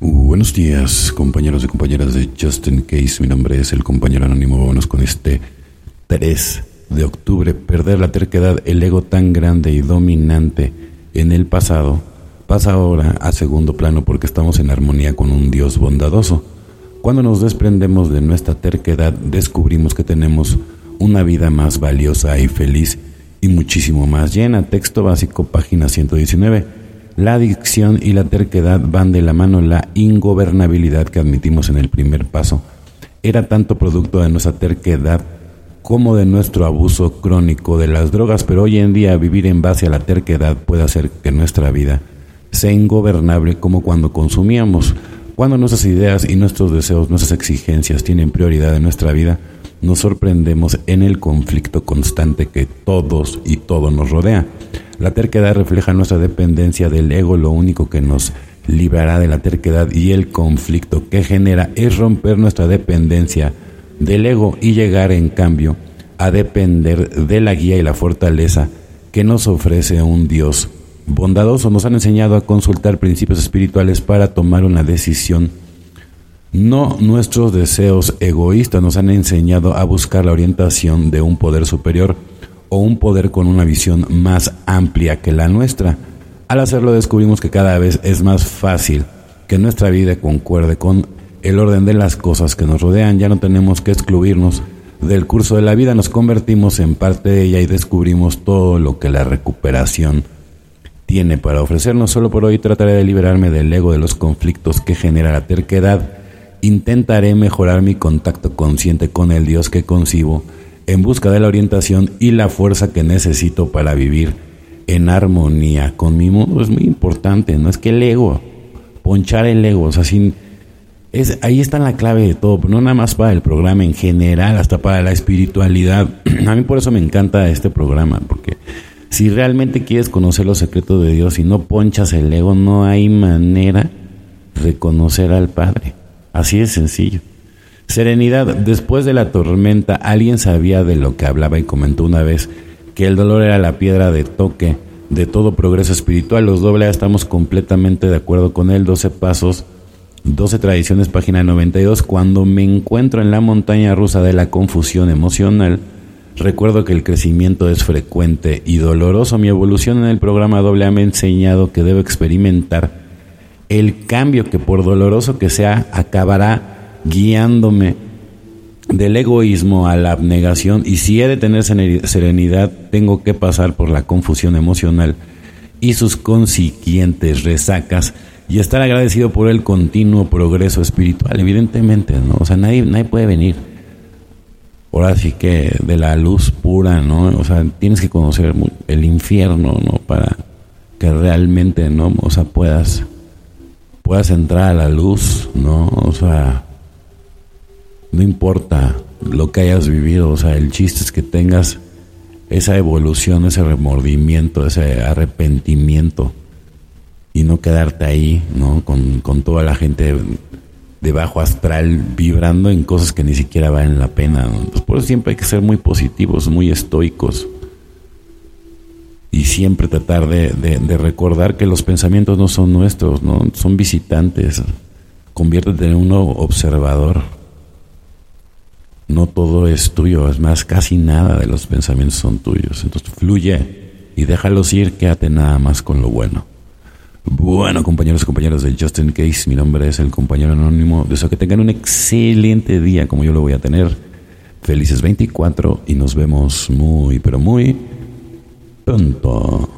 buenos días, compañeros y compañeras de Justin Case. Mi nombre es el compañero anónimo. Vámonos con este 3 de octubre. Perder la terquedad, el ego tan grande y dominante en el pasado, pasa ahora a segundo plano porque estamos en armonía con un Dios bondadoso. Cuando nos desprendemos de nuestra terquedad, descubrimos que tenemos una vida más valiosa y feliz y muchísimo más llena. Texto básico, página 119. La adicción y la terquedad van de la mano. La ingobernabilidad que admitimos en el primer paso era tanto producto de nuestra terquedad como de nuestro abuso crónico de las drogas, pero hoy en día vivir en base a la terquedad puede hacer que nuestra vida sea ingobernable como cuando consumíamos. Cuando nuestras ideas y nuestros deseos, nuestras exigencias tienen prioridad en nuestra vida, nos sorprendemos en el conflicto constante que todos y todo nos rodea. La terquedad refleja nuestra dependencia del ego, lo único que nos librará de la terquedad y el conflicto que genera es romper nuestra dependencia del ego y llegar en cambio a depender de la guía y la fortaleza que nos ofrece un Dios bondadoso. Nos han enseñado a consultar principios espirituales para tomar una decisión. No nuestros deseos egoístas nos han enseñado a buscar la orientación de un poder superior o un poder con una visión más amplia que la nuestra. Al hacerlo descubrimos que cada vez es más fácil que nuestra vida concuerde con el orden de las cosas que nos rodean. Ya no tenemos que excluirnos del curso de la vida, nos convertimos en parte de ella y descubrimos todo lo que la recuperación tiene para ofrecernos. Solo por hoy trataré de liberarme del ego de los conflictos que genera la terquedad. Intentaré mejorar mi contacto consciente con el Dios que concibo en busca de la orientación y la fuerza que necesito para vivir en armonía con mi mundo. Es muy importante, no es que el ego, ponchar el ego, o sea, sin, es, ahí está la clave de todo, no nada más para el programa en general, hasta para la espiritualidad. A mí por eso me encanta este programa, porque si realmente quieres conocer los secretos de Dios y no ponchas el ego, no hay manera de conocer al Padre. Así de sencillo. Serenidad, después de la tormenta, alguien sabía de lo que hablaba y comentó una vez que el dolor era la piedra de toque de todo progreso espiritual. Los doble estamos completamente de acuerdo con él. 12 pasos, 12 tradiciones, página 92. Cuando me encuentro en la montaña rusa de la confusión emocional, recuerdo que el crecimiento es frecuente y doloroso. Mi evolución en el programa doble me ha enseñado que debo experimentar el cambio que por doloroso que sea acabará guiándome del egoísmo a la abnegación y si he de tener serenidad tengo que pasar por la confusión emocional y sus consiguientes resacas y estar agradecido por el continuo progreso espiritual, evidentemente, ¿no? O sea, nadie, nadie puede venir. Ahora sí que de la luz pura, ¿no? O sea, tienes que conocer el infierno, ¿no? Para que realmente, ¿no? O sea, puedas, puedas entrar a la luz, ¿no? O sea, no importa lo que hayas vivido, o sea, el chiste es que tengas esa evolución, ese remordimiento, ese arrepentimiento y no quedarte ahí, ¿no? Con, toda la gente de bajo astral vibrando en cosas que ni siquiera valen la pena. por eso siempre hay que ser muy positivos, muy estoicos y siempre tratar de, de, recordar que los pensamientos no son nuestros, ¿no? Son visitantes. Conviértete en un observador no todo es tuyo, es más, casi nada de los pensamientos son tuyos. Entonces fluye y déjalos ir, quédate nada más con lo bueno. Bueno, compañeros y compañeras de Justin Case, mi nombre es el compañero anónimo. Deseo que tengan un excelente día como yo lo voy a tener. Felices 24 y nos vemos muy, pero muy pronto.